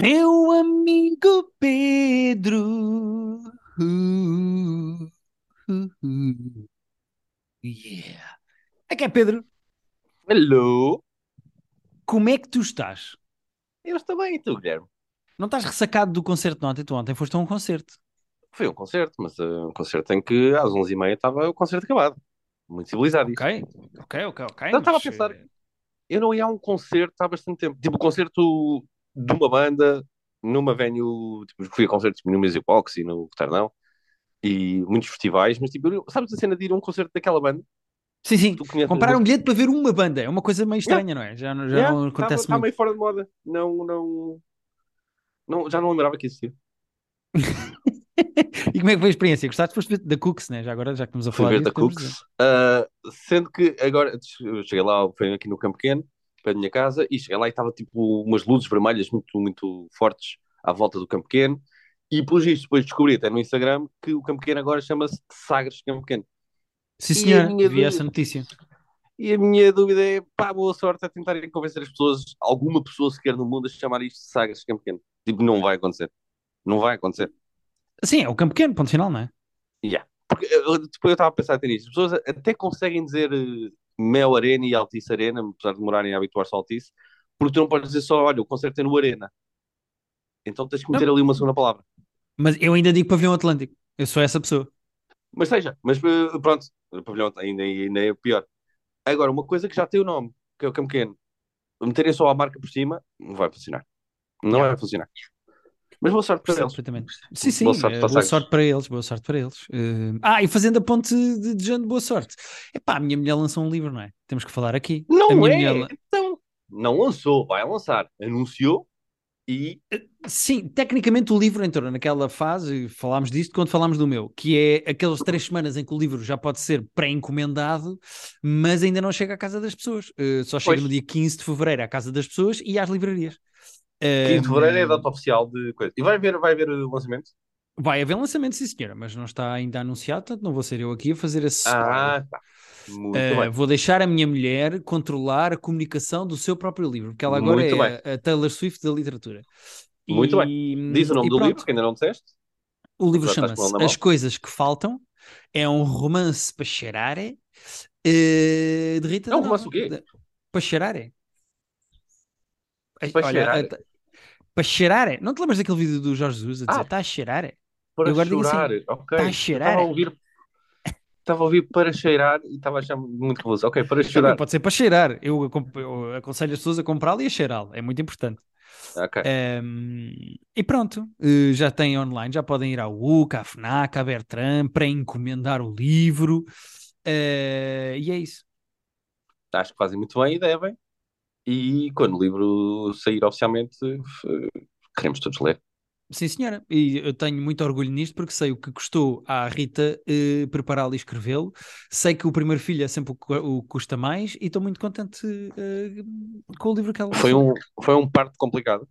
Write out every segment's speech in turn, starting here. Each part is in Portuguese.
Meu amigo Pedro. Uh, uh, uh. Yeah. É que é Pedro, Hello! como é que tu estás? Eu estou bem, e tu, Guilherme? Não estás ressacado do concerto de ontem? Tu ontem foste a um concerto. Foi um concerto, mas uh, um concerto em que às 11h30 estava o concerto acabado. Muito civilizado. Ok, ok, ok, ok. Não, estava a pensar- eh, Eu não ia a um concerto há bastante tempo. Tipo, concerto de uma banda numa venue. Tipo, fui a concertos no Music Box e no Retardão. E muitos festivais, mas tipo, sabes a cena de ir a um concerto daquela banda? Sim, sim. Comprar um bilhete para ver uma banda é uma coisa meio estranha, não é? Já, não- já Yeah, não estava- acontece estava muito. meio fora de moda. Não, não, não, já não lembrava que existia. E como é que foi a experiência? Gostaste? Foste ver da Cooks, né? Já agora, já que estamos a Fui falar ver disso, da Cooks. Ah, sendo que agora eu cheguei lá, foi aqui no Campo Pequeno, perto da minha casa, e cheguei lá e estava tipo umas luzes vermelhas muito, muito fortes à volta do Campo Pequeno. E por isso depois descobri até no Instagram que o Campo Pequeno agora chama-se Sagres Campo Pequeno. Sim, minha vi dúvida- essa notícia. E a minha dúvida é, pá, boa sorte a tentarem convencer as pessoas, alguma pessoa sequer no mundo, a chamar isto de Sagres Campo Pequeno. Tipo, não vai acontecer. Não vai acontecer. Sim, é o campo pequeno, ponto final, não é? Yeah. Porque eu- depois eu estava a pensar até nisso. As pessoas até conseguem dizer eh, Mel Arena e Altice Arena, apesar de demorarem a habituar-se ao Altice, porque tu não podes dizer só, olha, o concerto é no Arena. Então tens que meter ali uma segunda palavra. Mas eu ainda digo pavilhão Atlântico. Eu sou essa pessoa. Mas seja, mas eh, pronto, pavilhão ainda, ainda é pior. Agora, uma coisa que já tem o nome, que é o Campo Pequeno, meterem só a marca por cima, não vai funcionar. Não Yeah. vai funcionar. Mas boa sorte para eles. perfeitamente. Sim, sim, Boa sorte para boa sorte para eles, boa sorte para eles. Eh, ah, e fazendo a ponte de desejando boa sorte. Epá, a minha mulher lançou um livro, não é? Temos que falar aqui. Não é? mulher Então, não lançou, vai lançar. Anunciou e Sim, tecnicamente o livro entrou naquela fase, falámos disto quando falámos do meu, que é aquelas três semanas em que o livro já pode ser pré-encomendado, mas ainda não chega à casa das pessoas. Eh, só chega Pois. no dia 15 de fevereiro à casa das pessoas e às livrarias. 15 de fevereiro é a data oficial de coisa. E vai haver, vai haver o lançamento? Vai haver lançamento, sim senhora, mas não está ainda anunciado, portanto não vou ser eu aqui a fazer esse. Ah, tá. Muito Uh, bem. vou deixar a minha mulher controlar a comunicação do seu próprio livro, porque ela agora Muito é a, a Taylor Swift da literatura. Muito E- Diz o nome do pronto, livro, que ainda não disseste? O livro chama-se As? Coisas que Faltam. É um romance para cheirar. eh, de Rita É um romance o quê? Para cheirar. eh. Ai, Para Olha, para cheirar. eh. Não te lembras daquele vídeo do Jorge Jesus a dizer Ah. está a cheirar? eh? Para Eu assim, ok. tá a cheirar? Estava a ouvir. Estava a ouvir para cheirar e estava a achar muito confuso. Ok, para Também chorar. pode ser para cheirar. Eu, eu aconselho as pessoas a comprá-lo e a cheirá-lo. É muito importante. Ok. Um, e pronto, eh, já tem online, já podem ir ao UCA, à FNAC, à Bertrand, para encomendar o livro. eh, e é isso. Acho que fazem muito bem e devem. E quando o livro sair oficialmente, f- queremos todos ler. Sim, senhora. E eu tenho muito orgulho nisto porque sei o que custou à Rita eh, prepará-lo e escrevê-lo. Sei que o primeiro filho é sempre o que o que custa mais e estou muito contente eh, com o livro que ela Foi lançou. um, foi um parto complicado.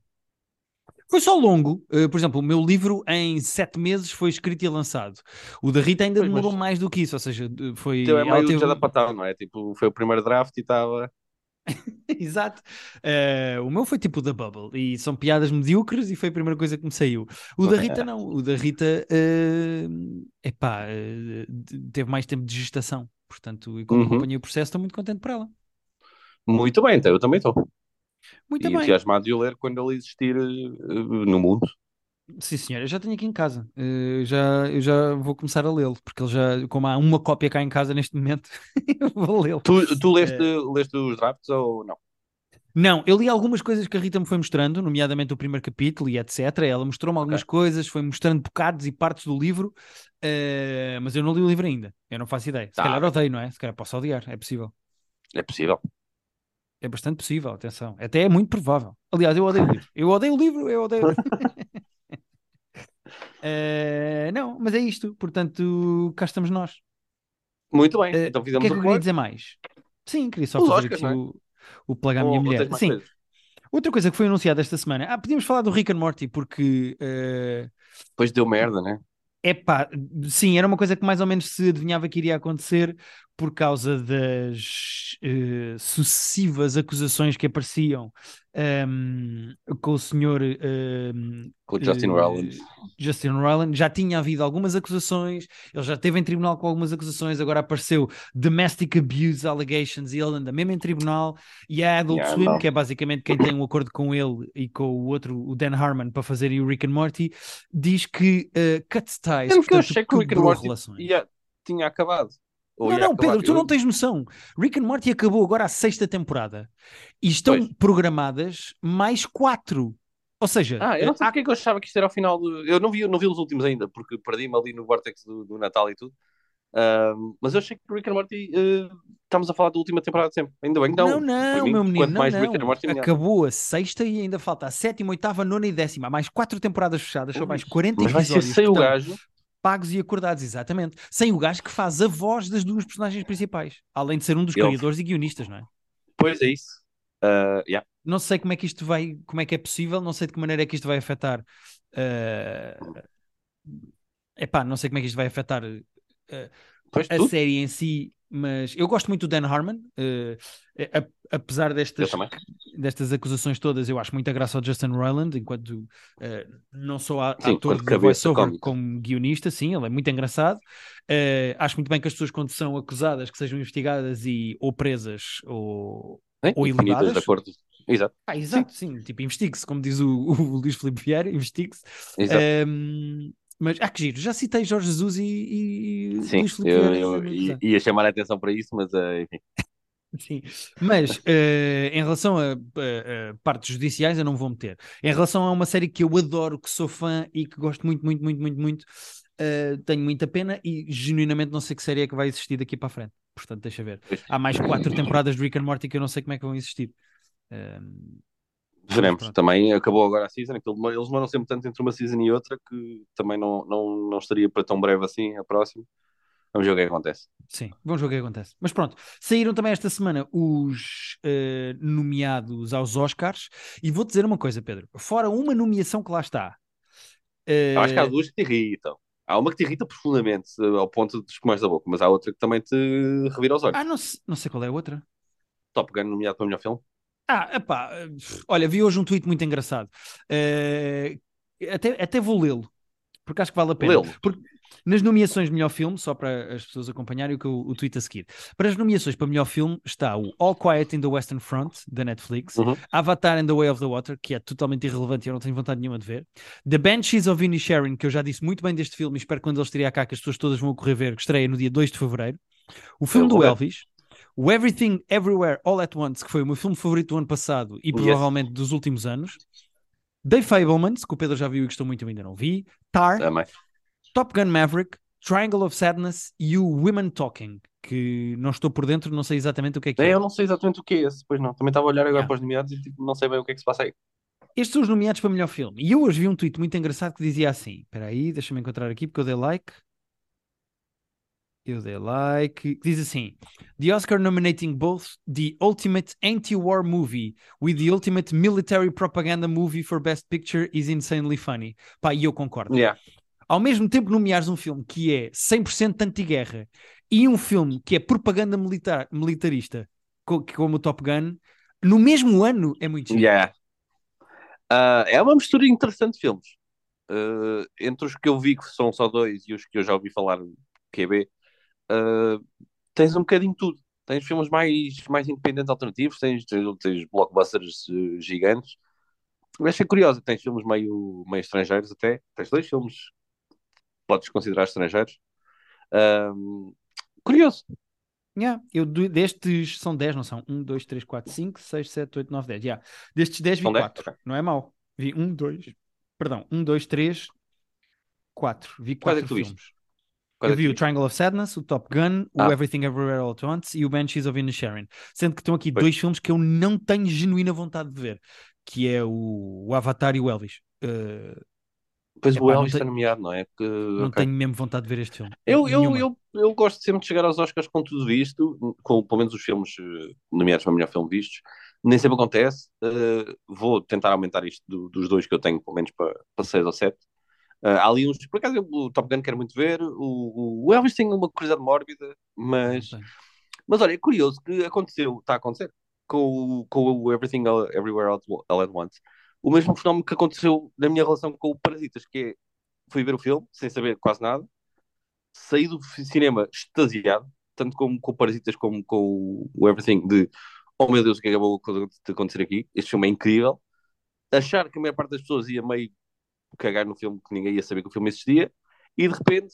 Foi só longo. Eh, por exemplo, o meu livro em sete meses foi escrito e lançado. O da Rita ainda Pois, mas- demorou mais do que isso, ou seja, de- foi. Então é ela meio teve- já da patão, não é? Tipo, foi o primeiro draft e estava. Exato. Eh, o meu foi tipo da Bubble e são piadas medíocres e foi a primeira coisa que me saiu. O da Rita não. O da Rita, eh, epá, de- teve mais tempo de gestação. Portanto, e como Uhum. acompanhei o processo, estou muito contente por ela. Muito bem, então eu também estou. Muito E bem. entusiasmado de o ler quando ele existir no mundo. Sim, senhor, eu já tenho aqui em casa. Eh, já, eu já vou começar a lê-lo, porque ele já, como há uma cópia cá em casa neste momento, eu vou lê-lo. Tu, tu leste, É. leste os drafts ou não? Não, eu li algumas coisas que a Rita me foi mostrando, nomeadamente o primeiro capítulo e etc. Ela mostrou-me algumas coisas, foi mostrando bocados e partes do livro, eh, mas eu não li o livro ainda. Eu não faço ideia. Se Tá calhar odeio, não é? Se calhar posso odiar, é possível. É possível. É bastante possível, atenção. Até é muito provável. Aliás, eu odeio o livro. Eu odeio o livro, eu odeio. Eh, não, mas é isto. Portanto, cá estamos nós. Muito bem, Eh, então O fizemos que é que o eu queria dizer mais? Sim, queria só Os fazer Oscars, aqui é? o, o plug à minha mulher. Sim. coisas? Outra coisa que foi anunciada esta semana. Ah, podíamos falar do Rick and Morty, porque eh, Depois deu merda, né? Epá, sim, era uma coisa que mais ou menos se adivinhava que iria acontecer, por causa das uh, sucessivas acusações que apareciam um, com o senhor um, com o Justin uh, Roiland. Justin Roiland já tinha havido algumas acusações, ele já esteve em tribunal com algumas acusações, agora apareceu domestic abuse allegations e ele anda mesmo em tribunal. E a Adult yeah, Swim, não. que é basicamente quem tem um acordo com ele e com o outro, o Dan Harmon, para fazer o Rick and Morty, diz que uh, cuts ties. Portanto, que eu achei que o Rick and Morty tinha acabado. Ou não, não, Pedro, tu não tens noção. Rick and Morty acabou agora a sexta temporada e estão pois. programadas mais quatro. Ou seja, ah, eu não sei há... porque é que eu achava que isto era ao final do. Eu não vi, não vi os últimos ainda, porque perdi-me ali no vortex do, do Natal e tudo. Uh, mas eu achei que Rick and Morty uh, estamos a falar da última temporada sempre. Ainda bem que não. Não, não, mim, meu menino, não, mais não. Morty, Acabou a sexta e ainda falta a sétima, oitava, nona e décima. Há mais quatro temporadas fechadas, são mais 40 mas episódios. Vai ser sem o gajo pagos e acordados, exatamente. Sem o gajo que faz a voz das duas personagens principais, além de ser um dos Ele... criadores e guionistas, não é? Pois é isso. Uh, yeah. Não sei como é que isto vai, como é que é possível, não sei de que maneira é que isto vai afetar. Uh... Epá, não sei como é que isto vai afetar uh, a tu? série em si, mas eu gosto muito do Dan Harmon. Uh, apesar destas, destas acusações todas, eu acho muita graça ao Justin Roiland, enquanto uh, não sou a, sim, ator de voiceover como guionista, sim, ele é muito engraçado. Uh, acho muito bem que as pessoas, quando são acusadas, que sejam investigadas e ou presas ou, ou. De acordo. Exato. Ah, exato, sim, sim tipo, investigue-se, como diz o, o Luís Filipe Vieira, investigue-se. Exato. Um, mas, ah, que giro, já citei Jorge Jesus e, e Sim, Luís Filipe eu, eu, eu ia chamar a atenção para isso, mas uh, enfim. Sim, mas uh, em relação a, a, a, partes judiciais eu não vou meter. Em relação a uma série que eu adoro, que sou fã e que gosto muito, muito, muito, muito, muito, uh, tenho muita pena e genuinamente não sei que série é que vai existir daqui para a frente. Portanto, deixa ver. Há mais quatro temporadas de Rick and Morty que eu não sei como é que vão existir. Uh, Veremos. Também acabou agora a season. Eles demoram sempre tanto entre uma season e outra que também não, não, não estaria para tão breve assim a próxima. Vamos ver o que, é acontece. Sim, vamos ver o que, é que acontece. Mas pronto, saíram também esta semana os uh, nomeados aos Oscars. E vou-te dizer uma coisa, Pedro. Fora uma nomeação que lá está. Uh... Acho que há duas que te irritam. Há uma que te irrita profundamente, ao ponto de espumar da boca, mas há outra que também te revira os olhos. Ah, não, não sei qual é a outra. Top Gun nomeado para o melhor filme. Ah, epá, olha, vi hoje um tweet muito engraçado. Uh, até, até vou lê-lo, porque acho que vale a pena. Porque nas nomeações de melhor filme, só para as pessoas acompanharem o que o, o tweet a seguir, para as nomeações para melhor filme está o All Quiet in the Western Front, da Netflix, uhum. Avatar and the Way of the Water, que é totalmente irrelevante e eu não tenho vontade nenhuma de ver, The Banshees of Sharon, que eu já disse muito bem deste filme e espero que quando ele estrear cá que as pessoas todas vão correr ver, que estreia no dia 2 de Fevereiro, o filme do Elvis, o Everything Everywhere All at Once, que foi o meu filme favorito do ano passado e provavelmente yes. dos últimos anos. The Fablemans, que o Pedro já viu e gostou muito, eu ainda não vi. Tar, Top Gun Maverick, Triangle of Sadness e o Women Talking, que não estou por dentro, não sei exatamente o que é que é. é. Eu não sei exatamente o que é esse, pois não. Também estava a olhar agora yeah. para os nomeados e tipo, não sei bem o que é que se passa aí. Estes são os nomeados para melhor filme. E eu hoje vi um tweet muito engraçado que dizia assim: espera aí, deixa-me encontrar aqui porque eu dei like. Eu dei like. Diz assim: The Oscar nominating both the ultimate anti-war movie with the ultimate military propaganda movie for Best Picture is insanely funny. Pá, e eu concordo. Yeah. Ao mesmo tempo, nomeares um filme que é 100% anti-guerra e um filme que é propaganda militar, militarista, como o Top Gun, no mesmo ano é muito chique. Yeah. Uh, é uma mistura interessante de filmes. Uh, entre os que eu vi, que são só dois, e os que eu já ouvi falar, QB, uh, tens um bocadinho tudo. Tens filmes mais, mais independentes alternativos, tens, tens, tens blockbusters uh, gigantes. Eu achei curioso, tens filmes meio, meio estrangeiros até. Tens dois filmes podes considerar estrangeiros. Um, curioso. Yeah, eu destes são 10, não são? 1, 2, 3, 4, 5, 6, 7, 8, 9, 10. Yeah. Destes 10 vi 4. Okay. Não é mau. Vi 1, 2, perdão, 1, 2, 3, 4. Vi 4 é filmes. Qual eu vi o Triangle of Sadness, o Top Gun, ah. o Everything Everywhere All at Once e o Banshees of Inisherin. Sendo que estão aqui pois. dois filmes que eu não tenho genuína vontade de ver, que é o, o Avatar e o Elvis. Uh, Pois o Elvis está nomeado, não é? Que, não okay. tenho mesmo vontade de ver este filme. Eu, eu, eu, eu, gosto sempre de chegar aos Oscars com tudo isto, com pelo menos os filmes eh, nomeados para melhor filme vistos. Nem sempre acontece. Uh, vou tentar aumentar isto do, dos dois que eu tenho, pelo menos para, para seis ou sete. Uh, há ali uns, por acaso, o Top Gun quero muito ver. O, o Elvis tem uma curiosidade mórbida, mas Mas olha, é curioso que aconteceu, está a acontecer com, o- com o Everything Everywhere All, at Once. O mesmo fenómeno que aconteceu na minha relação com o Parasitas, que é, fui ver o filme sem saber quase nada, saí do cinema extasiado, tanto com, com o Parasitas como com o Everything, de oh meu Deus, o que acabou de acontecer aqui? Este filme é incrível. Achar que a maior parte das pessoas ia meio cagar no filme, que ninguém ia saber que o filme existia, e de repente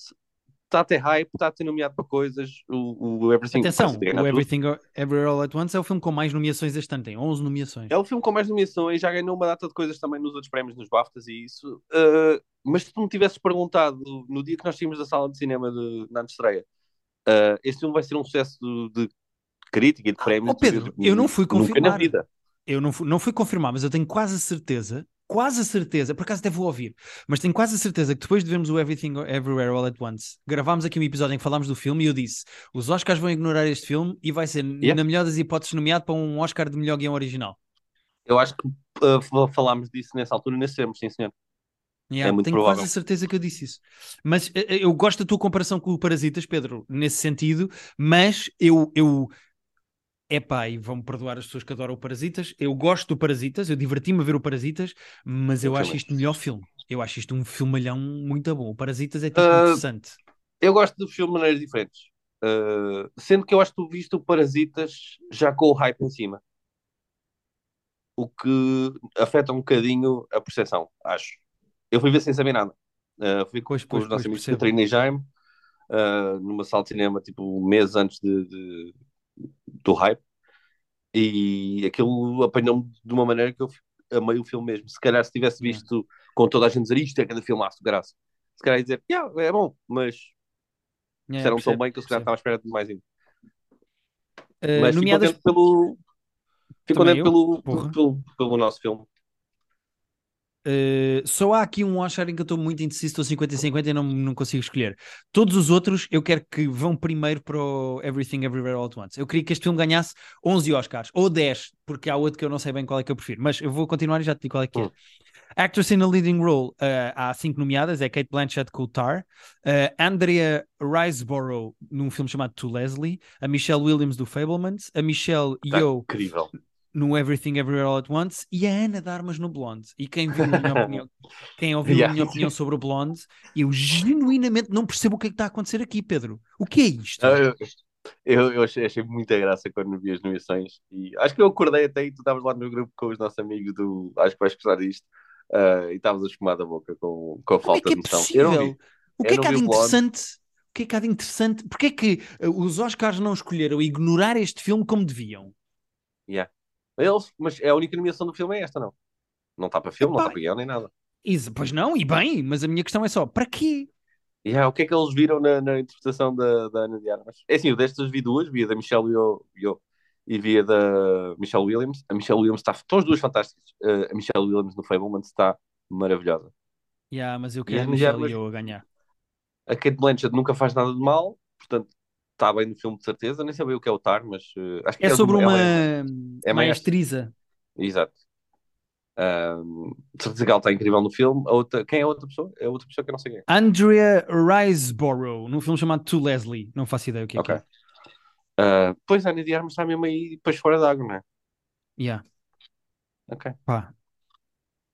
está a ter hype, está a ter nomeado para coisas, o, o Everything Atenção, o. Everything Everywhere All at Once é o filme com mais nomeações este ano, tem 11 nomeações. É o filme com mais nomeações, já ganhou uma data de coisas também nos outros prémios, nos BAFTAs e isso. Uh, mas se tu me tivesses perguntado no dia que nós tínhamos da sala de cinema de, na estreia, uh, este filme vai ser um sucesso de, de crítica e de prémios. Oh, Pedro, eu não fui confirmar. Eu não fui, não fui confirmar, mas eu tenho quase certeza, quase a certeza, por acaso até vou ouvir, mas tenho quase a certeza que depois de vermos o Everything Everywhere All at Once, gravámos aqui um episódio em que falámos do filme e eu disse: os Oscars vão ignorar este filme e vai ser, Yeah. na melhor das hipóteses, nomeado para um Oscar de melhor guião original. Eu acho que uh, falámos disso nessa altura nesse termos, sim senhor. Yeah, É muito tenho provável. quase a certeza que eu disse isso. Mas eh, eh, eu gosto da tua comparação com o Parasitas, Pedro, nesse sentido, mas eu. eu... Epá, e vão-me perdoar as pessoas que adoram o Parasitas. Eu gosto do Parasitas, eu diverti-me a ver o Parasitas, mas eu Eu acho também. isto melhor filme. Eu acho isto um filmalhão muito bom. O Parasitas é tipo Ah, interessante. Eu gosto do filme de maneiras diferentes. Uh, sendo que eu acho que tu viste o Parasitas já com o hype em cima. O que afeta um bocadinho a percepção, acho. Eu fui ver sem saber nada. Uh, fui com, Pois, com pois, os nossos amigos. Catarina e Jaime, uh, numa sala de cinema, tipo, meses antes de, de- do hype. E aquilo apanhou-me de uma maneira que eu amei o filme mesmo. Se calhar se tivesse visto com toda a gente dizer isto é cada filmaço de graça. Se calhar ia dizer, yeah, é bom, mas Yeah, tão bem que eu se calhar estava à espera de mais ainda. Eh, Mas nomeadas. contente pelo. Fico Também contente eu, pelo, porra. pelo, pelo nosso filme. Uh, só há aqui um Oscar em que eu estou muito indeciso, estou 50 e 50 e não, não consigo escolher. Todos os outros eu quero que vão primeiro para o Everything Everywhere All at Once. Eu queria que este filme ganhasse 11 Oscars, ou 10, porque há outro que eu não sei bem qual é que eu prefiro, mas eu vou continuar e já te digo qual é que é. Hum. Actress in a Leading Role, uh, há cinco nomeadas, é Kate Blanchett com o Tar, uh, Andrea Riseborough num filme chamado To Leslie, a Michelle Williams do Fablemans, a Michelle Está Yeoh incrível. No Everything Everywhere All at Once e a Ana de Armas no Blonde. E quem viu a minha opinião, quem ouviu Yeah. a minha opinião sobre o Blonde, eu genuinamente não percebo o que é que está a acontecer aqui, Pedro. O que é isto? Ah, Eu, eu, eu achei, achei muita graça quando vi as nomeações. E acho que eu acordei até e tu estavas lá no grupo com os nossos amigos do Acho que vais gostar disto. ah, e estavas a espumar da boca com, com a é falta que é de noção. Eu não vi. O que Eu é que há de interessante? O que é que há de interessante? Porquê é que uh, os Oscars não escolheram ignorar este filme como deviam? Yeah. Eles, mas é a única nomeação do filme é esta, não. Não está para filme, não Epá. está para guião nem nada. Isso, pois não, e bem, mas a minha questão é só, para quê? Yeah, o que é que eles viram na, na interpretação da, da Ana de Armas? É assim, eu destas vi duas, vi a da Michelle Yeoh, Yeoh e vi a da Michelle Williams. A Michelle Williams está, estão as duas fantásticas. Uh, a Michelle Williams no Fableman está maravilhosa. Yeah, mas eu quero a Michelle Yeoh a ganhar. A Kate Blanchett nunca faz nada de mal, portanto está bem no filme de certeza. Nem sabia o que é o TAR, mas uh, acho que É sobre ela uma é- é maestriza. Exato. Um, de certeza que ela está incrível no filme. A outra, quem é a outra pessoa? É a outra pessoa que eu não sei quem é. Andrea Riseborough, num filme chamado To Leslie. Não faço ideia o que é Ok. que é. Uh, pois a Ana de Armas está mesmo aí depois fora d'água, não é? Yeah. Ok. Pá.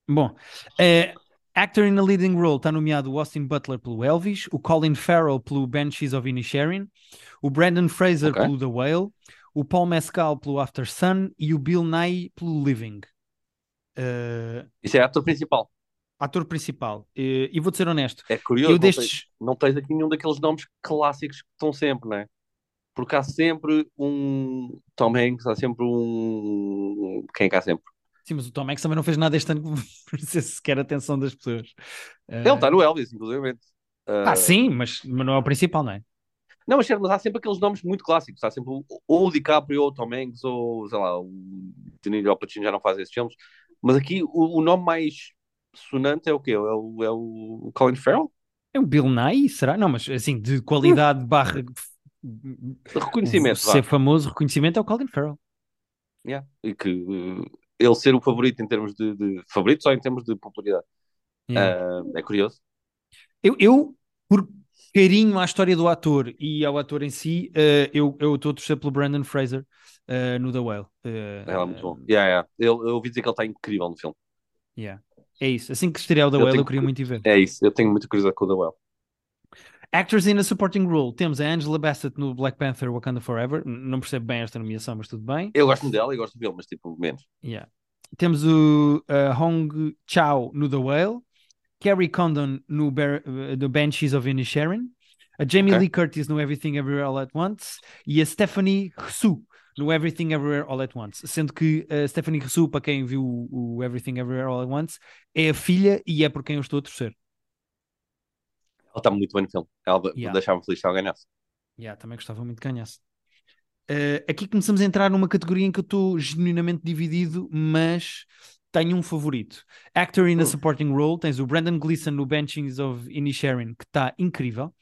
Bom, eh, actor in a leading role está nomeado o Austin Butler pelo Elvis, o Colin Farrell pelo Banshees of Inisherin, o Brandon Fraser Ok. pelo The Whale, o Paul Mescal pelo After Sun e o Bill Nye pelo Living. Eh, Isso é ator principal. ator principal. Eh, e vou-te ser honesto, É curioso, não, tens, destes. não tens aqui nenhum daqueles nomes clássicos que estão sempre, não é? Porque há sempre um Tom Hanks, há sempre um. Quem é que há sempre? Sim, mas o Tom Hanks também não fez nada este ano que merecesse sequer a atenção das pessoas. Eh, Ele está no Elvis, inclusive. Ah, sim, mas, mas não é o principal, não é? Não, mas, mas há sempre aqueles nomes muito clássicos. Há sempre ou o DiCaprio, ou o Tom Hanks, ou sei lá, o De Niro Pacino já não fazem esses filmes. Mas aqui o, o nome mais sonante é o quê? É o, é o Colin Farrell? É o Bill Nye, será? Não, mas assim, de qualidade barra reconhecimento, vá. ser famoso, reconhecimento é o Colin Farrell. Yeah. E que uh, ele ser o favorito em termos de, de favorito só em termos de popularidade. Uh, é curioso. Eu, eu, por carinho à história do ator e ao ator em si, uh, eu estou a torcer pelo Brandon Fraser uh, no The Whale. Uh, Ela é muito bom. Yeah, yeah. Eu, eu ouvi dizer que ele está incrível no filme. Yeah. É isso. Assim que estrear o The Eu Whale, tenho eu queria que- muito ver. É isso, eu tenho muita curiosidade com o The Well. Actors in a Supporting Role. Temos a Angela Bassett no Black Panther Wakanda Forever. Não percebo bem esta nomeação, mas tudo bem. Eu gosto dela e gosto filme, mas tipo, menos. Yeah. Temos o uh, Hong Chao no The Whale. Carrie Condon no, uh, no Banshees of Inisherin. A Jamie Ok. Lee Curtis no Everything Everywhere All at Once. E a Stephanie Hsu no Everything Everywhere All at Once. Sendo que a Stephanie Hsu, para quem viu o, o Everything Everywhere All at Once, é a filha e é por quem eu estou a torcer. Ela está muito bem no filme. Ela Yeah. deixava-me feliz se ela ganhasse. Yeah, também gostava muito que ganhasse. Eh, aqui começamos a entrar numa categoria em que eu estou genuinamente dividido, mas tenho um favorito. Actor in a Hum. Supporting Role, tens o Brandon Gleeson no Benchings of Inisherin, que está incrível.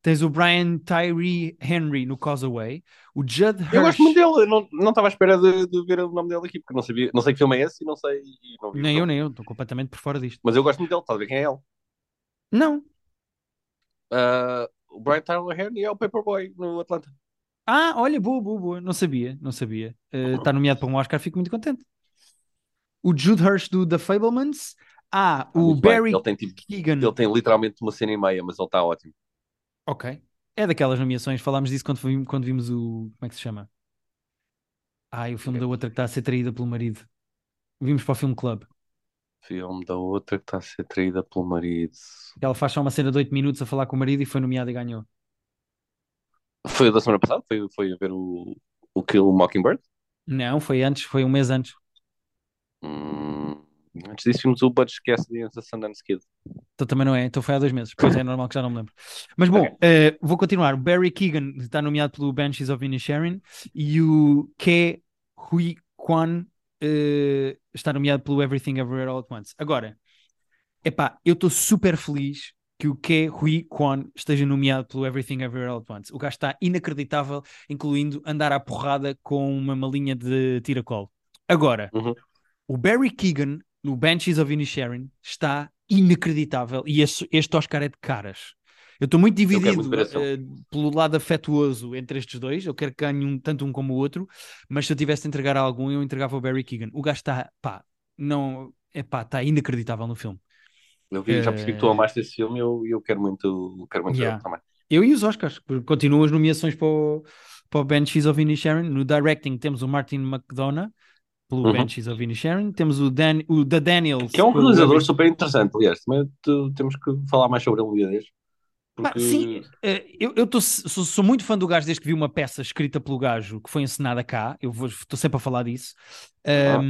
Tens o Brian Tyree Henry no Causeway. O Judd Hirsch. Eu gosto muito dele, eu não estava à espera de, de ver o nome dele aqui, porque não sabia, não sei que filme é esse e não sei. e não Nem eu, nem eu, estou completamente por fora disto. Mas eu gosto muito dele, estás a ver quem é ele? Não. Ah, o Brian Tyler Henry é o Paperboy no Atlanta. Ah, olha, boa, boa, boa. Não sabia, não sabia. Está nomeado para um Oscar, fico muito contente. O Jude Hirsch do The Fablemans. Ah, Está o muito bem. Barry Ele tem, tipo, Keegan. ele tem literalmente uma cena e meia, mas ele está ótimo. Ok. É daquelas nomeações, falámos disso quando, vimos, quando vimos o. Como é que se chama? Ai, o filme da outra que está a ser traída pelo marido. Vimos para o filme Club. Filme da outra que está a ser traída pelo marido. Que ela faz só uma cena de 8 minutos a falar com o marido e foi nomeada e ganhou. Foi da semana passada? Foi, foi a ver o, o Kill Mockingbird? Não, foi antes, foi um mês antes. Hum, antes disso vimos o Butch Cassidy and the Sundance Kid. Então também não é, então foi há dois meses. Pois é, normal que já não me lembro. Mas bom, Ok. eh, vou continuar. Barry Keegan está nomeado pelo Banshees of Inisherin e o Ke Hui Kwan eh, está nomeado pelo Everything Everywhere All at Once. Agora, epá, eu estou super feliz que o Ke Hui Kwan esteja nomeado pelo Everything Everywhere All at Once. O gajo está inacreditável, incluindo andar à porrada com uma malinha de tiracolo. Agora, Uhum. o Barry Keegan no Banshees of Inisherin está inacreditável e este, este Oscar é de caras. Eu estou muito dividido muito eh, pelo lado afetuoso entre estes dois. Eu quero que ganhe um, tanto um como o outro, mas se eu tivesse de entregar a algum, eu entregava o Barry Keegan. O gajo está, pá, não, é pá, está inacreditável no filme. Eu vi, já percebi que tu Eh, amaste esse filme e eu, eu quero muito, quero muito Yeah. também. Eu e os Oscars, porque continuam as nomeações para o, para o Banshees of Inisherin. No directing temos o Martin McDonough pelo Uhum. Banshees of Inisherin. Temos o, Dan, o The Daniels. Que é um realizador super interessante, aliás. Também temos que falar mais sobre ele um dia deste. Porque sim, eh, eu, eu tô- sou, sou muito fã do gajo desde que vi uma peça escrita pelo gajo que foi encenada cá. Eu estou sempre a falar disso. Ah.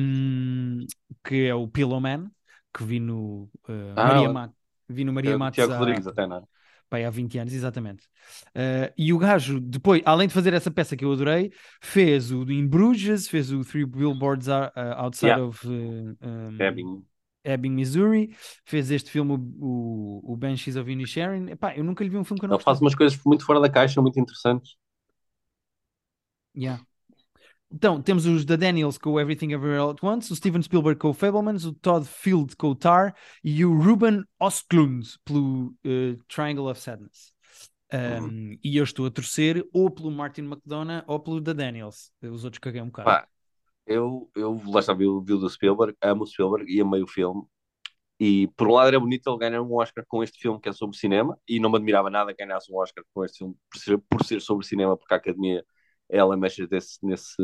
Que é o Pillow Man, que vi no eh, Ah, Maria. Matos. Vi no é Maria do Matos Tiago há, Rodrigues, até, não é? pá, há 20 anos, exatamente. Eh, e o gajo, depois, além de fazer essa peça que eu adorei, fez o In Bruges, fez o Three Billboards Are- uh, Outside Yeah. of eh, um, Ebbing. Ebbing, Missouri, fez este filme, o, o Banshees of Inisherin. Epá, eu nunca lhe vi um filme que eu não Ele faz umas coisas muito fora da caixa, muito interessantes. Yeah. Então, temos os da Daniels com o Everything Everywhere All at Once, o Steven Spielberg com o Fablemans, o Todd Field com o Tar e o Ruben Ostlund pelo eh, Triangle of Sadness. Um, E eu estou a torcer ou pelo Martin McDonough ou pelo da Daniels. Os outros caguei um bocado. Pá, eu, eu lá está, vi, o- vi o do Spielberg, amo o Spielberg e amei o filme. E por um lado era bonito ele ganhar um Oscar com este filme que é sobre cinema, e não me admirava nada que ganhasse um Oscar com este filme por ser, por ser sobre cinema, porque a Academia ela mexe desse, nesse,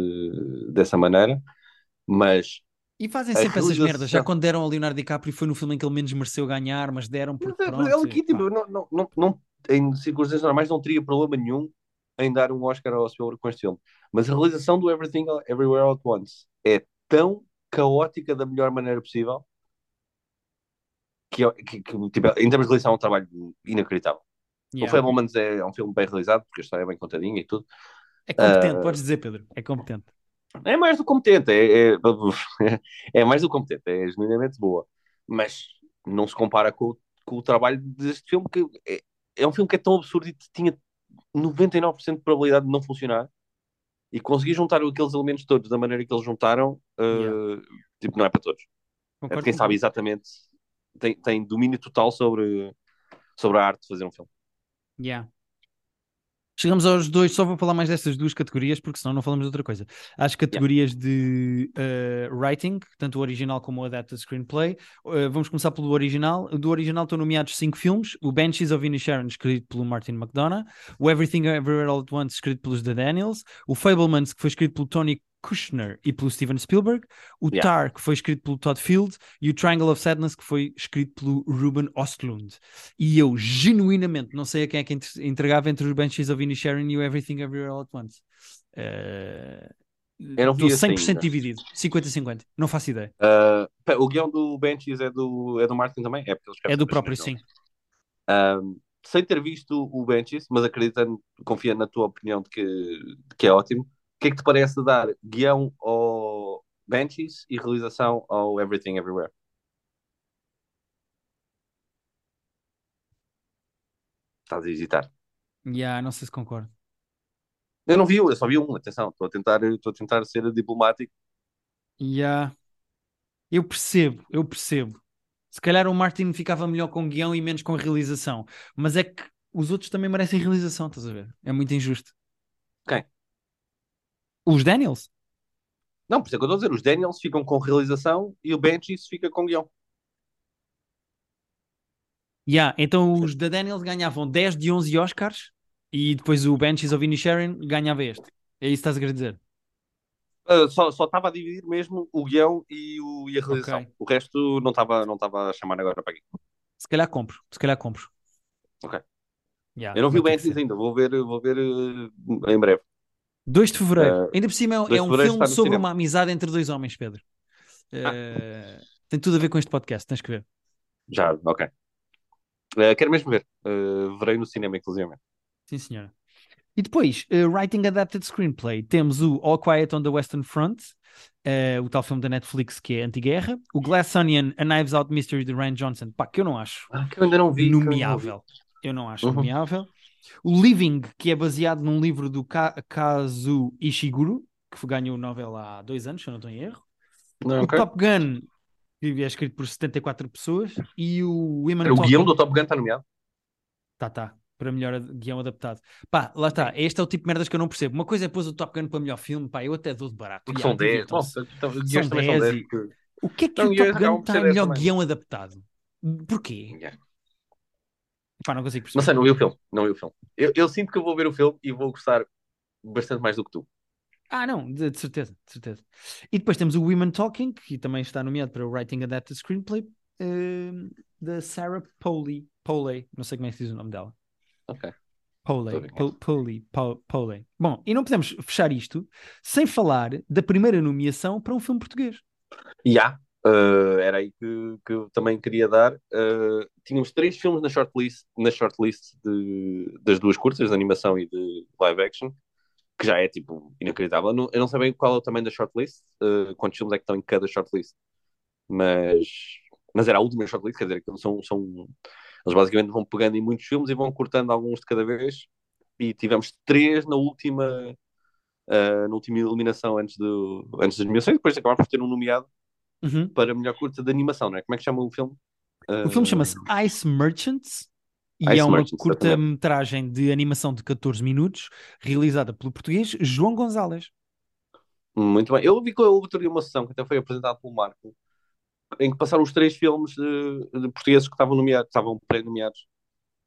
dessa maneira. Mas E fazem sempre essas merdas. Já quando deram ao Leonardo DiCaprio foi no filme em que ele menos mereceu ganhar, mas deram porque pronto. ele aqui, e tipo, pá. não, não, não, não- em circunstâncias normais, não teria problema nenhum em dar um Oscar ao Spielberg com este filme. Mas a realização do Everything Everywhere All at Once é tão caótica da melhor maneira possível que, que, que tipo, em termos de realização é um trabalho inacreditável. Yeah. O Fablemans é, é um filme bem realizado, porque a história é bem contadinha e tudo. É competente, Ah, podes dizer, Pedro. É competente. É mais do competente, é, é, é mais do competente, é genuinamente boa. Mas não se compara com, o- com o trabalho deste filme, que é, é um filme que é tão absurdo e tinha 99% de probabilidade de não funcionar. E conseguir juntar aqueles elementos todos da maneira que eles juntaram, uh, Yeah. tipo, não é para todos. É de quem sabe exatamente, tem, tem domínio total sobre, sobre a arte de fazer um filme. Yeah. Chegamos aos dois, só vou falar mais destas duas categorias, porque senão não falamos de outra coisa. As categorias de uh, writing, tanto o original como o adapted screenplay. Uh, vamos começar pelo original. Do original estão nomeados cinco filmes: o Benches of Inisharan, escrito pelo Martin McDonough, o Everything Everywhere All at Once, escrito pelos The Daniels, o Fablemans, que foi escrito pelo Tony Kushner e pelo Steven Spielberg, o yeah. Tar, que foi escrito pelo Todd Field, e o Triangle of Sadness, que foi escrito pelo Ruben Ostlund. E eu, genuinamente, não sei a quem é que entregava entre os Benches of Inisharan e o Everything Everywhere All at Once. Uh... Eu não Estou 100% assim, dividido, 50-50, não faço ideia. Uh, o guião do Benches é do, é do Martin também? É, é do próprio, sim. Uh, sem ter visto o Benches, mas acreditando, confia na tua opinião de que, de que é ótimo, que é que te parece dar guião ao Benches e realização ao Everything Everywhere? Estás a hesitar. Yeah, não sei se concordo. Eu não vi eu só vi um, atenção, estou a tentar, estou a tentar ser diplomático. Yeah. Eu percebo, eu percebo. Se calhar o Martin ficava melhor com guião e menos com realização. Mas é que os outros também merecem realização, estás a ver? É muito injusto. Quem? Os Daniels? Não, por isso é que eu estou a dizer, os Daniels ficam com realização e o Benches fica com guião. Yeah, então os da Daniels ganhavam 10 de 11 Oscars e depois o Benches of Sharon ganhava este. É isso que estás a querer dizer? Uh, só estava a dividir mesmo o guião e, o, e a realização. Okay. O resto não estava não a chamar agora para aqui. Se calhar compro, se calhar compro. Ok. Yeah, eu não vi o Benches ainda, vou ver, vou ver uh, em breve. 2 de fevereiro. Uh, Ainda por cima é, é um filme sobre cinema. uma amizade entre dois homens, Pedro. Uh, ah. Tem tudo a ver com este podcast, tens que ver. Já, ok. Uh, quero mesmo ver. Verei no cinema, inclusive. Sim, senhora. E depois, Writing Adapted Screenplay, temos o All Quiet on the Western Front, o tal filme da Netflix que é anti-guerra, o Glass Onion, A Knives Out Mystery de Ryan Johnson, pá, que eu não acho ah, que eu ainda não vi, nomeável. Eu não, vi. Eu não acho uhum. nomeável. O Living, que é baseado num livro do Kazu Ishiguro, que ganhou o Nobel há dois anos, se eu não estou em erro. Não, okay. O Top Gun, que é escrito por 74 pessoas. E o Women O guião do Top Gun está nomeado? Tá, tá. Para melhor guião adaptado. Pá, lá está. Este é o tipo de merdas que eu não percebo. Uma coisa é pôs o Top Gun para melhor filme, pá, eu até dou de barato. Porque são 10. Nossa, então, são 10. E... O que é que então, o Top Gun está melhor guião adaptado? Porquê? Yeah. Pá, não consigo perceber. Não sei, não vi o filme. Não vi o filme. Eu, eu, sinto que eu vou ver o filme e vou gostar bastante mais do que tu. Ah, não, de, de certeza, de certeza. E depois temos o Women Talking, que também está nomeado para o Writing Adapted Screenplay, uh, da Sarah Poley. Poley, não sei como é que se diz o nome dela. Ok. Poley, Poley, Poley. Bom, e não podemos fechar isto sem falar da primeira nomeação para um filme português. Já, yeah, Uh, era aí que, que eu também queria dar. Uh, tínhamos três filmes na shortlist, na shortlist de, das duas curtas, de animação e de live action, que já é tipo inacreditável. Eu não, não sei bem qual é o tamanho da shortlist, uh, quantos filmes é que estão em cada shortlist, mas, mas era a última shortlist, quer dizer, que são, são, eles basicamente vão pegando em muitos filmes e vão cortando alguns de cada vez. E tivemos três na última, uh, na última eliminação antes, do, antes das nomeações, depois acabaram por ter um nomeado uhum. para melhor curta de animação, não é? Como é que chama o filme? O filme chama-se Ice Merchants e Ice é uma curta-metragem de animação de 14 minutos, realizada pelo português João Gonzalez. Muito bem. Eu vi que outro dia uma sessão que até foi apresentado pelo Marco, em que passaram os três filmes de, de portugueses que estavam nomeados, estavam pré-nomeados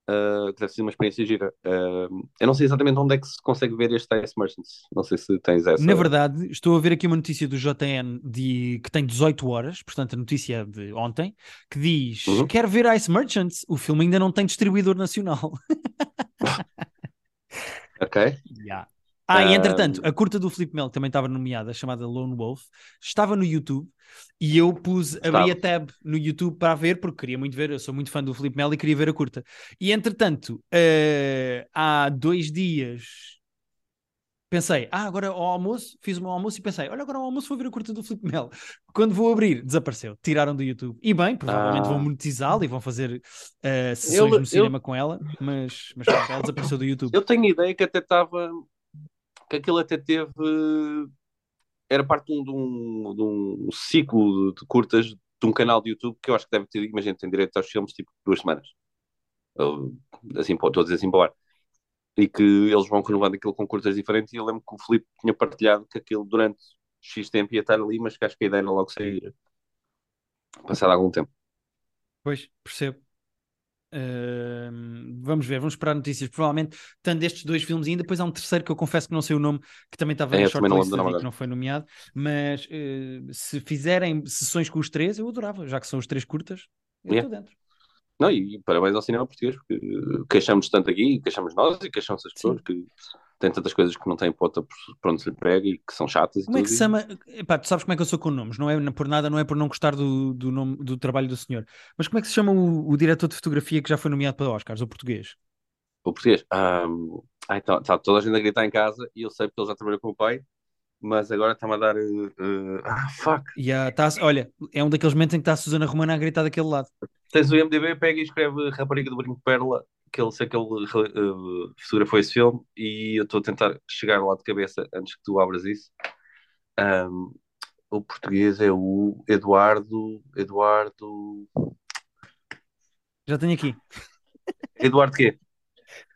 Uh, que deve ser uma experiência gira. Uh, eu não sei exatamente onde é que se consegue ver este Ice Merchants. Não sei se tens essa. Na verdade, estou a ver aqui uma notícia do JN de, que tem 18 horas, portanto, a notícia é de ontem, que diz: uhum. Quer ver Ice Merchants? O filme ainda não tem distribuidor nacional. ok. Yeah. Ah, e entretanto, a curta do Felipe Mel, que também estava nomeada, chamada Lone Wolf, estava no YouTube e eu pus, abri a tab no YouTube para ver, porque queria muito ver, eu sou muito fã do Felipe Mel e queria ver a curta. E entretanto, uh, há dois dias pensei, ah, agora ao almoço, fiz o meu almoço e pensei, olha, agora ao almoço vou ver a curta do Felipe Mel. Quando vou abrir, desapareceu, tiraram do YouTube. E bem, provavelmente ah. vão monetizá-la e vão fazer uh, sessões eu, no cinema eu... com ela, mas, mas ela desapareceu do YouTube. Eu tenho ideia que até estava que aquilo até teve. Era parte de um, de um, de ciclo de curtas de um canal de YouTube que eu acho que deve ter, imagina, tem direito aos filmes tipo duas semanas. Assim, estou a dizer assim para. E que eles vão renovando aquilo com curtas diferentes. E eu lembro que o Filipe tinha partilhado que aquilo durante X tempo ia estar ali, mas que acho que a ideia era logo sair passado algum tempo. Pois, percebo. Uh, vamos ver, vamos esperar notícias. Provavelmente, tanto destes dois filmes, e ainda depois há um terceiro que eu confesso que não sei o nome, que também estava É, na não shortlist e nome que não foi nomeado. Mas uh, se fizerem sessões com os três, eu adorava, já que são os três curtas, eu estou Yeah. dentro. Não, e parabéns ao cinema português, porque uh, queixamos tanto aqui, e queixamos nós, e queixamos as pessoas Sim. que têm tantas coisas que não têm ponta por onde se lhe prega e que são chatas e Como é que se chama? Epá, tu sabes como é que eu sou com nomes, não é por nada, não é por não gostar do, do, nome, do trabalho do senhor. Mas como é que se chama o, o diretor de fotografia que já foi nomeado para Oscars, o português? O português. Ah, então, tá, toda a gente a gritar em casa e eu sei porque ele já trabalhou com o pai, mas agora está-me a dar. uh, uh, ah, fuck! A, tá, olha, é um daqueles momentos em que está a Susana Romana a gritar daquele lado. Tens o IMDB, pega e escreve Rapariga do Brinco Pérola, que ele sei que ele uh, fotografou esse filme e eu estou a tentar chegar lá de cabeça antes que tu abras isso. Um, o português é o Eduardo. Eduardo. Já tenho aqui. Eduardo quê?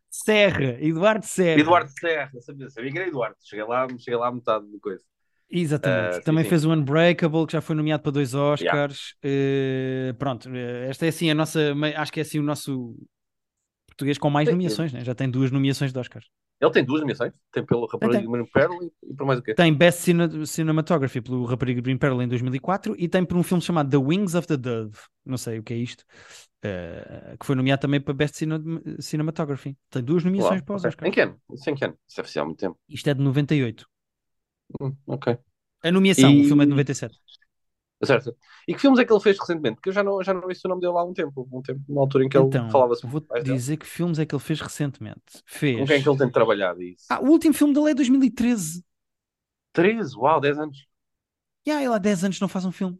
Serra, Eduardo Serra. Eduardo Serra, sabia, sabia que era Eduardo. Cheguei lá, cheguei lá a metade da coisa. Exatamente. Sim, Também sim. fez o Unbreakable, que já foi nomeado para dois Oscars. Eh, pronto, eh, esta é assim a nossa. Acho que é assim o nosso português com mais Sim, nomeações, né? já tem duas nomeações de Oscars. Ele tem duas nomeações. Tem pelo Rapariga tem. Brinco de Pérola e, por mais o quê? Tem Best Cine- Cinematography pelo Rapariga Green Pearl em 2004 e tem por um filme chamado The Wings of the Dove. Não sei o que é isto. eh, que foi nomeado também para Best Cine- Cinematography. Tem duas nomeações para os ok. Oscars. Em que ano? Isso em que ano? Isso é oficial há muito tempo. Isto é de 98. Hum, ok. A nomeação, E- o filme é de 97. Certo. E que filmes é que ele fez recentemente? Porque eu já não, já não ouço o nome dele há um tempo. Um tempo, na altura em que Então, ele falava-se vou dele. dizer que filmes é que ele fez recentemente. Fez. Com quem é que ele tem trabalhado isso? Ah, o último filme dele é 2013. 13, uau, 10 anos. Já, ele há 10 anos não faz um filme.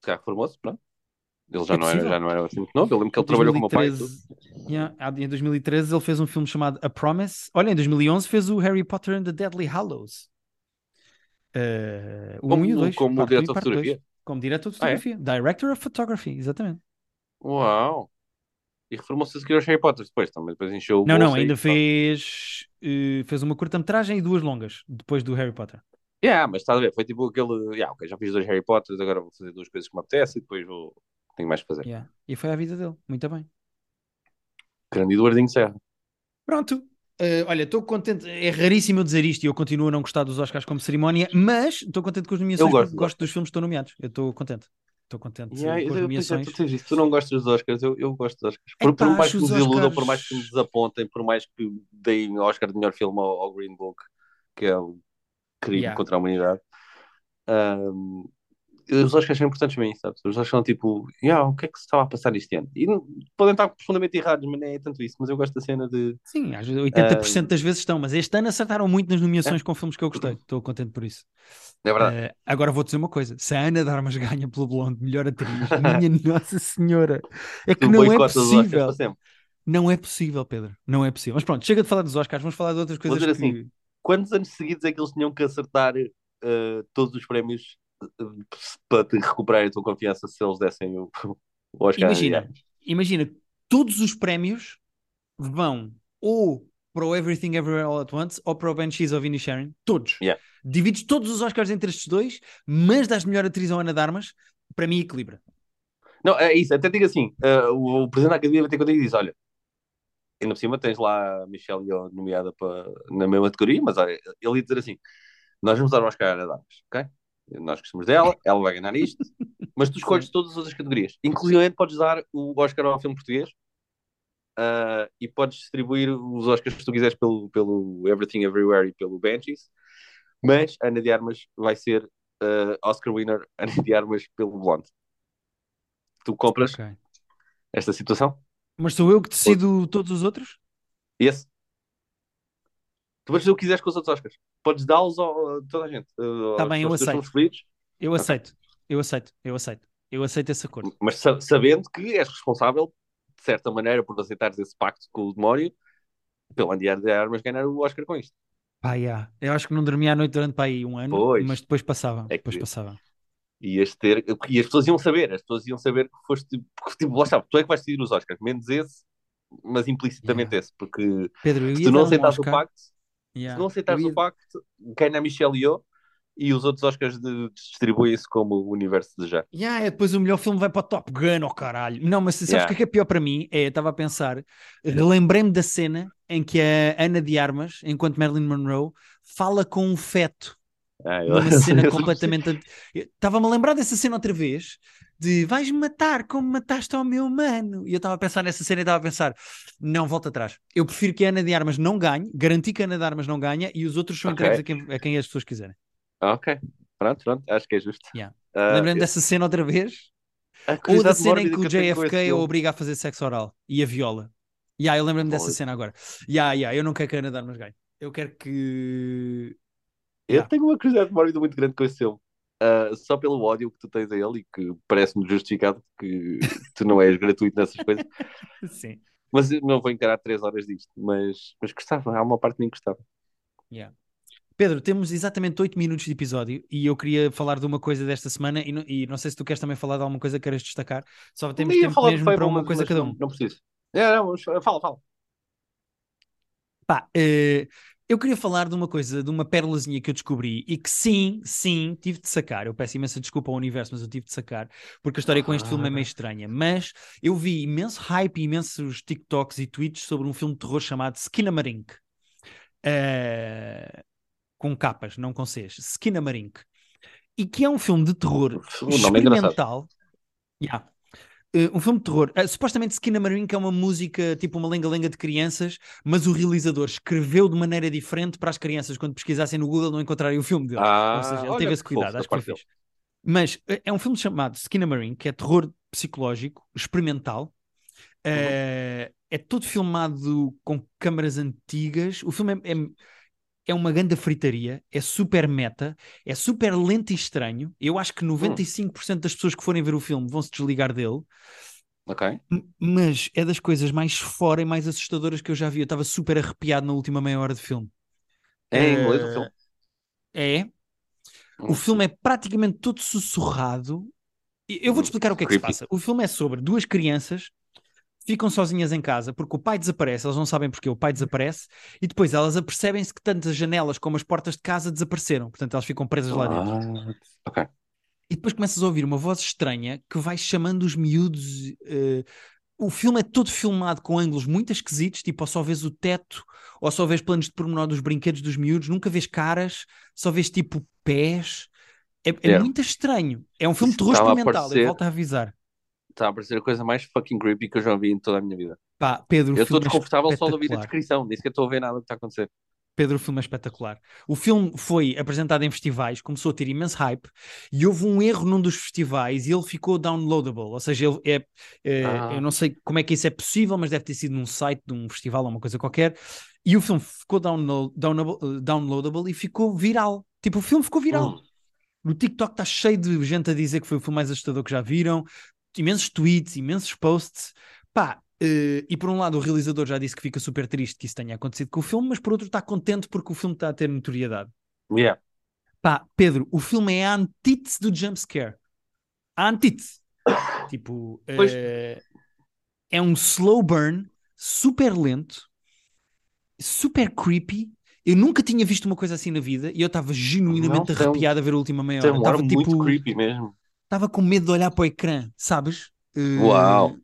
Se calhar reformou-se, pronto. Ele já, É não era, já não era assim muito novo. Eu lembro que ele Em trabalhou com o meu pai. e. 2013, yeah, ah, em 2013 ele fez um filme chamado A Promise. Olha, em 2011 fez o Harry Potter and the Deadly Hallows. Eh, o 1 e o Como, 2. como parte um diretor e de fotografia. Como diretor de Ah, é? fotografia. Director of Photography, exatamente. Uau. E reformou-se a seguir aos Harry Potter depois também. Depois encheu o Não, não, ainda fez, eh, fez uma curta-metragem e duas longas depois do Harry Potter. Yeah, mas estás a ver, foi tipo aquele. Yeah, ok, já fiz dois Harry Potters, agora vou fazer duas coisas que me apetece e depois vou. Tenho mais para fazer. Yeah. E foi a vida dele. Muito bem. Grande Eduardinho Serra. Pronto. Eh, olha, estou contente. É raríssimo eu dizer isto e eu continuo a não gostar dos Oscars como cerimónia, mas estou contente com as nomeações. Eu gosto, gosto dos filmes que estão nomeados. Eu estou contente. Estou contente Yeah, com as eu- nomeações. tu, tu não gostas dos Oscars, eu, eu gosto dos Oscars. Por, por mais que me desiludam, Oscars- por mais que me desapontem, por mais que deem Oscar de melhor filme ao, ao Green Book, que é um crime Yeah. contra a humanidade. Os Oscars são importantes para mim, sabes? Os Oscars são tipo, yeah, o que é que se estava a passar este ano? E não- podem estar profundamente errados, mas nem é tanto isso. Mas eu gosto da cena de. Sim, às vezes 80% Ah, das vezes estão, mas este ano acertaram muito nas nomeações com filmes que eu gostei. Estou contente por isso. É verdade. Eh, agora vou dizer uma coisa: se a Ana Darmas ganha pelo Blonde melhor atriz, minha Nossa Senhora, é que tu não é possível. Não é possível, Pedro. Não é possível. Mas pronto, chega de falar dos Oscars, vamos falar de outras Vou coisas dizer que. assim, Quantos anos seguidos é que eles tinham que acertar eh, todos os prémios eh, para te recuperar a tua confiança se eles dessem o, o Oscar? Imagina, imagina, todos os prémios vão ou para o Everything Everywhere All at Once ou para o Banshees of Inisherin. Todos. Yeah. Divides todos os Oscars entre estes dois, mas das melhor atriz ao Ana Darmas, para mim equilibra. Não, é isso. Até digo assim: eh, o, o presidente da academia vai ter contigo e diz: olha, ainda por cima tens lá a Michelle Yeoh nomeada para, na mesma categoria, mas olha, ele ia dizer assim: nós vamos dar o Oscar a Damas, ok? Nós gostamos dela, ela vai ganhar isto, mas tu escolhes todas as outras categorias. Inclusive, podes dar o Oscar ao filme português ah, e podes distribuir os Oscars que tu quiseres pelo, pelo Everything Everywhere e pelo Banshees, mas Ana de Armas vai ser ah, Oscar winner Ana de Armas pelo Blonde. Tu compras Ok. esta situação? Mas sou eu que decido todos os outros? Esse? Tu podes fazer o que quiseres com os outros Oscars. Podes dá-los a toda a gente. uh, Tá aos- bem, eu aceito. Eu aceito. Eu aceito. Eu aceito. Eu aceito esse acordo. mas sa- sabendo que és responsável, de certa maneira, por aceitares esse pacto com o demónio, pelo Andy de Armas ganhar o Oscar com isto. Pá, yeah. Eu acho que não dormia à noite durante pá, aí um ano, Pois. mas depois passava. É que- depois passava. E, ias ter, e as pessoas iam saber, as pessoas iam saber que foste, porque, tipo, lá está, tu é que vais decidir os Oscars, menos esse, mas implicitamente Yeah. esse, porque Pedro, se tu não dar um o pacto, Yeah. se não aceitares ia- o pacto, ganha a Michelle Yeoh e os outros Oscars distribuem-se como o universo desejar. Yeah, é, depois o melhor filme vai para o Top Gun, oh caralho. Não, mas sabes o Yeah. que é que é pior para mim? É, eu estava a pensar, relembrei-me da cena em que a Ana de Armas, enquanto Marilyn Monroe, fala com um feto. Ah, eu- Numa cena completamente. Estava-me a lembrar dessa cena outra vez, de vais-me matar como mataste ao meu mano. E eu estava a pensar nessa cena e estava a pensar, não, volta atrás. Eu prefiro que a Ana de Armas não ganhe, garanti que a Ana de Armas não ganha e os outros são Ok. entregues a quem, a quem as pessoas quiserem. Ok, pronto, pronto, acho que é justo. Yeah. Ah, Lembrei-me dessa cena outra vez? a Ou da cena em que o eu JFK filme- obriga a fazer sexo oral e a viola. Yeah, eu lembro-me dessa cena agora. Yeah, yeah, eu não quero que a Ana de Armas ganhe. Eu quero que. Eu Yeah. tenho uma curiosidade mórbida muito grande com esse filme. Ah, só pelo ódio que tu tens a ele e que parece-me justificado que tu não és gratuito nessas coisas. Sim. Mas não vou encarar três horas disto. Mas, mas gostava, há uma parte de mim que gostava. Yeah. Pedro, temos exatamente 8 minutos de episódio e eu queria falar de uma coisa desta semana e não, e não sei se tu queres também falar de alguma coisa que queiras destacar. Só temos tempo falar mesmo para uma mas- coisa mas cada não- um. Não preciso. É, não, fala, fala. Pá, eh, eu queria falar de uma coisa, de uma pérolazinha que eu descobri e que sim, sim, tive de sacar. Eu peço imensa desculpa ao universo, mas eu tive de sacar porque a história com este filme é meio estranha. Mas eu vi imenso hype, imensos TikToks e tweets sobre um filme de terror chamado Skinamarink. Eh, com capas, não com Cs. Skinamarink. E que é um filme de terror é experimental. Yeah. Eh, um filme de terror. Eh, supostamente Skinamarink é uma música tipo uma lenga-lenga de crianças, mas o realizador escreveu de maneira diferente para as crianças quando pesquisassem no Google não encontrarem o filme dele. Ah, Ou seja, ele teve que esse cuidado, acho que foi fixe. Mas eh, é um filme chamado Skinamarink, que é terror psicológico, experimental. Eh, é todo filmado com câmaras antigas. O filme é, é, é uma grande fritaria, é super meta, é super lento e estranho. Eu acho que 95% das pessoas que forem ver o filme vão se desligar dele. Ok. Mas é das coisas mais fora e mais assustadoras que eu já vi. Eu estava super arrepiado na última meia hora de filme. É em inglês o Eh, filme? É. O Hum. filme é praticamente todo sussurrado. Eu vou-te Hum, explicar o que é que se passa. O filme é sobre duas crianças ficam sozinhas em casa porque o pai desaparece, elas não sabem porque o pai desaparece, e depois elas apercebem-se que tanto as janelas como as portas de casa desapareceram, portanto elas ficam presas lá dentro. Ah. E depois começas a ouvir uma voz estranha que vai chamando os miúdos. eh, o filme é todo filmado com ângulos muito esquisitos, tipo, ou só vês o teto, ou só vês planos de pormenor dos brinquedos dos miúdos, nunca vês caras, só vês tipo pés. É, é Yeah. muito estranho. É um filme de terror experimental, eu parecer- volto a avisar. Está a parecer a coisa mais fucking creepy que eu já vi em toda a minha vida. Pá, Pedro, eu estou é desconfortável só de ouvir a descrição, nem sequer estou a ver nada que está a acontecer. Pedro, o filme é espetacular. O filme foi apresentado em festivais, começou a ter imenso hype e houve um erro num dos festivais e ele ficou downloadable. Ou seja, ele é, é- Ah. eu não sei como é que isso é possível, mas deve ter sido num site de um festival ou uma coisa qualquer. E o filme ficou download, downloadable, downloadable e ficou viral. Tipo, o filme ficou viral. Hum. No TikTok está cheio de gente a dizer que foi o filme mais assustador que já viram, imensos tweets, imensos posts. Pá, eh, e por um lado o realizador já disse que fica super triste que isso tenha acontecido com o filme, mas por outro está contente porque o filme está a ter notoriedade. Yeah. Pá, Pedro, o filme é a antítese do jumpscare. A antítese. tipo, eh, é um slow burn, super lento, super creepy. Eu nunca tinha visto uma coisa assim na vida e eu estava genuinamente Não, tem arrepiado a ver a última meia Tem hora. muito tipo, creepy mesmo. Estava com medo de olhar para o ecrã, sabes? Eh, Uau.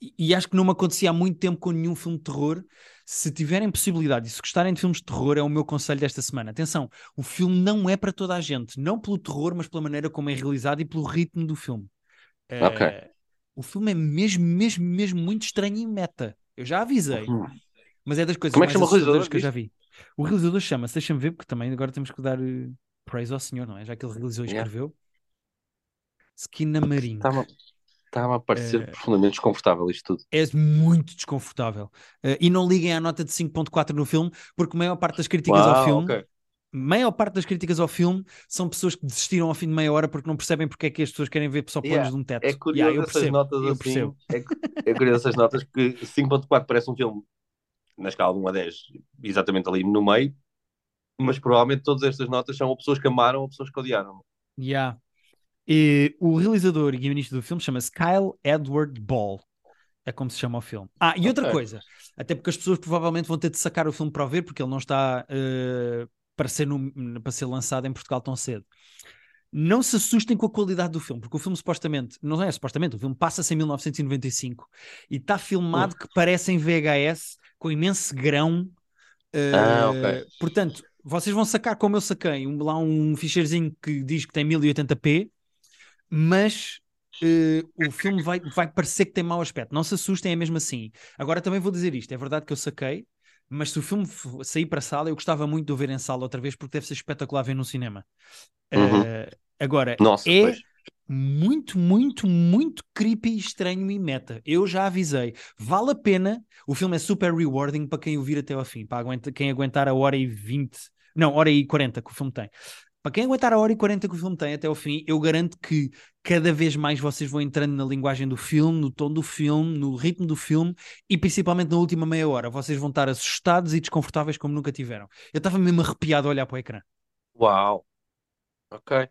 E, e acho que não me acontecia há muito tempo com nenhum filme de terror. Se tiverem possibilidade e se gostarem de filmes de terror, é o meu conselho desta semana. Atenção, o filme não é para toda a gente, não pelo terror, mas pela maneira como é realizado e pelo ritmo do filme. Eh, Ok. O filme é mesmo, mesmo, mesmo muito estranho e meta. Eu já avisei, Hum. mas é das coisas Como é que mais chama o realizador assustadoras que eu já vi. O realizador chama-se, deixa-me ver, porque também agora temos que dar eh, praise ao senhor, não é? Já que ele realizou e Yeah. Escreveu. Skinamarink. Estava estava a parecer Eh, profundamente desconfortável isto tudo. é muito desconfortável. Eh, e não liguem à nota de 5.4 no filme, porque a maior parte das críticas ao Uau, filme, ok. maior parte das críticas ao filme são pessoas que desistiram ao fim de meia hora porque não percebem porque é que as pessoas querem ver só planos Yeah, de um teto. É curioso Yeah, eu essas percebo, notas eu assim. percebo. É, é curioso essas notas que 5.4 parece um filme na escala de 1 a 10, exatamente ali no meio, mas provavelmente todas estas notas são ou pessoas que amaram ou pessoas que odiaram. Yeah. E o realizador e guionista do filme chama-se Kyle Edward Ball. É como se chama o filme. Ah, e outra Ok. coisa, até porque as pessoas provavelmente vão ter de sacar o filme para o ver, porque ele não está eh, para, ser no- para ser lançado em Portugal tão cedo. Não se assustem com a qualidade do filme, porque o filme supostamente, não é supostamente, o filme passa-se em 1995 e está filmado que parece em VHS, com imenso grão. eh, Ah, ok. Portanto, vocês vão sacar como eu saquei, um- lá um ficheirozinho que diz que tem 1080p, mas eh, o filme vai, vai parecer que tem mau aspecto. Não se assustem, é mesmo assim. Agora também vou dizer isto: é verdade que eu saquei, mas se o filme sair para a sala, eu gostava muito de o ver em sala outra vez, porque deve ser espetacular ver no cinema. Uhum. Eh, agora, Nossa, é pois. muito, muito, muito creepy, estranho e meta. Eu já avisei. Vale a pena. O filme é super rewarding para quem o vir até ao fim, para quem aguentar a hora e 20, não, hora e 40 que o filme tem. Para quem aguentar a hora e 40 que o filme tem até ao fim, eu garanto que cada vez mais vocês vão entrando na linguagem do filme, no tom do filme, no ritmo do filme e principalmente na última meia hora. Vocês vão estar assustados e desconfortáveis como nunca tiveram. Eu estava mesmo arrepiado a olhar para o ecrã. Uau. Ok.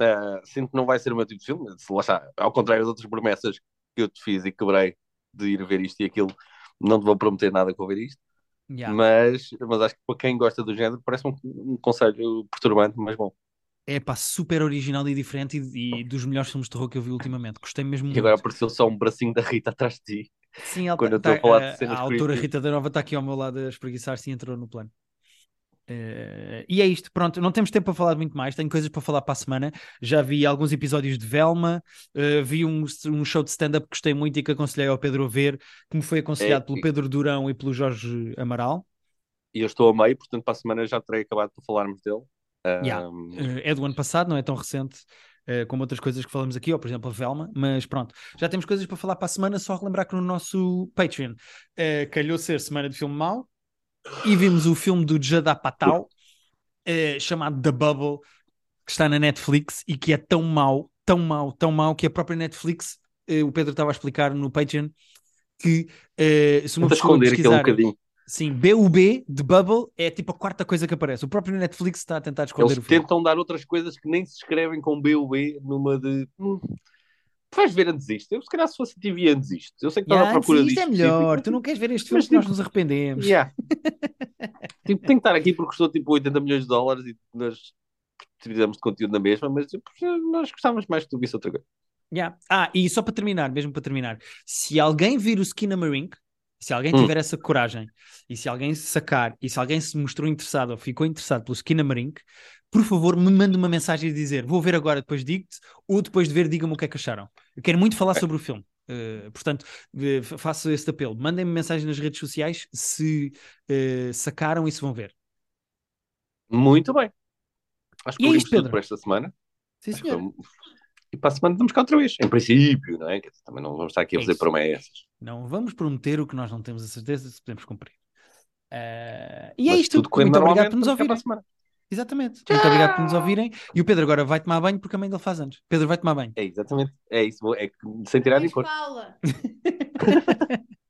Eh, sinto que não vai ser o meu tipo de filme. Lá está, ao contrário das outras promessas que eu te fiz e quebrei de ir ver isto e aquilo, não te vou prometer nada com ver isto. Yeah. Mas, mas acho que para quem gosta do género, parece um, um conselho perturbante, mas bom. É pá, super original e diferente e, e dos melhores filmes de terror que eu vi ultimamente. Gostei mesmo E muito. agora apareceu só um bracinho da Rita atrás de ti. Sim, ela quando eu tá- estou a falar de cenas A autora. Rita da Nova está aqui ao meu lado a espreguiçar-se e entrou no plano. Eh, e é isto, pronto, não temos tempo para falar muito mais, tenho coisas para falar para a semana. Já vi alguns episódios de Velma, eh, vi um, um show de stand-up que gostei muito e que aconselhei ao Pedro a ver, que me foi aconselhado É, pelo Pedro Durão e pelo Jorge Amaral. E eu estou a meio, portanto, para a semana já terei acabado de falarmos dele. Yeah. Ahm, Eh, é do ano passado, não é tão recente como outras coisas que falamos aqui, ou por exemplo a Velma, mas pronto, já temos coisas para falar para a semana, só relembrar que no nosso Patreon calhou ser semana de filme mau e vimos o filme do Jada Patal eh, chamado The Bubble, que está na Netflix e que é tão mau, tão mau, tão mau que a própria Netflix, eh, o Pedro estava a explicar no Patreon, que eh, se uma Tenta pessoa esconder pesquisar bocadinho. sim, BUB de Bubble é tipo a quarta coisa que aparece. O próprio Netflix está a tentar esconder Eles o filme. tentam dar outras coisas que nem se escrevem com BUB numa de. Hum, vais ver antes isto. Eu, se calhar, se fosse TV antes isto. Eu sei que estás Yeah, à procura disto. isto é melhor. específico, Tu não queres ver este filme Mas, que nós tipo, nos arrependemos. Yeah. tipo, tem que estar aqui porque custou tipo 80 milhões de dólares e nós fizemos de conteúdo na mesma, mas tipo, nós gostávamos mais que tu visse outra coisa. Yeah. Ah, e só para terminar, mesmo para terminar, se alguém vir o Skinamarink, se alguém Hum. tiver essa coragem e se alguém se sacar e se alguém se mostrou interessado ou ficou interessado pelo Skinamarink, por favor, me mande uma mensagem a dizer vou ver agora, depois digo-te, ou depois de ver, diga-me o que é que acharam. Eu quero muito falar sobre o filme. Uh, portanto, uh, fa- faço esse apelo. Mandem-me mensagem nas redes sociais se uh, sacaram e se vão ver. Muito bem. Acho que E é isto, tudo Pedro. por esta semana. Sim, Acho senhor. foi- E para a semana estamos cá outra vez. Em princípio, não é? Também não vamos estar aqui a É fazer promessas. Não vamos prometer o que nós não temos a certeza se podemos cumprir. E é Mas isto. Muito obrigado por nos estamos Exatamente. Muito obrigado por nos ouvirem. E o Pedro agora vai tomar banho porque a mãe dele faz anos. Pedro vai tomar banho. É exatamente. É isso. É que sem tirar nem pôr. fala.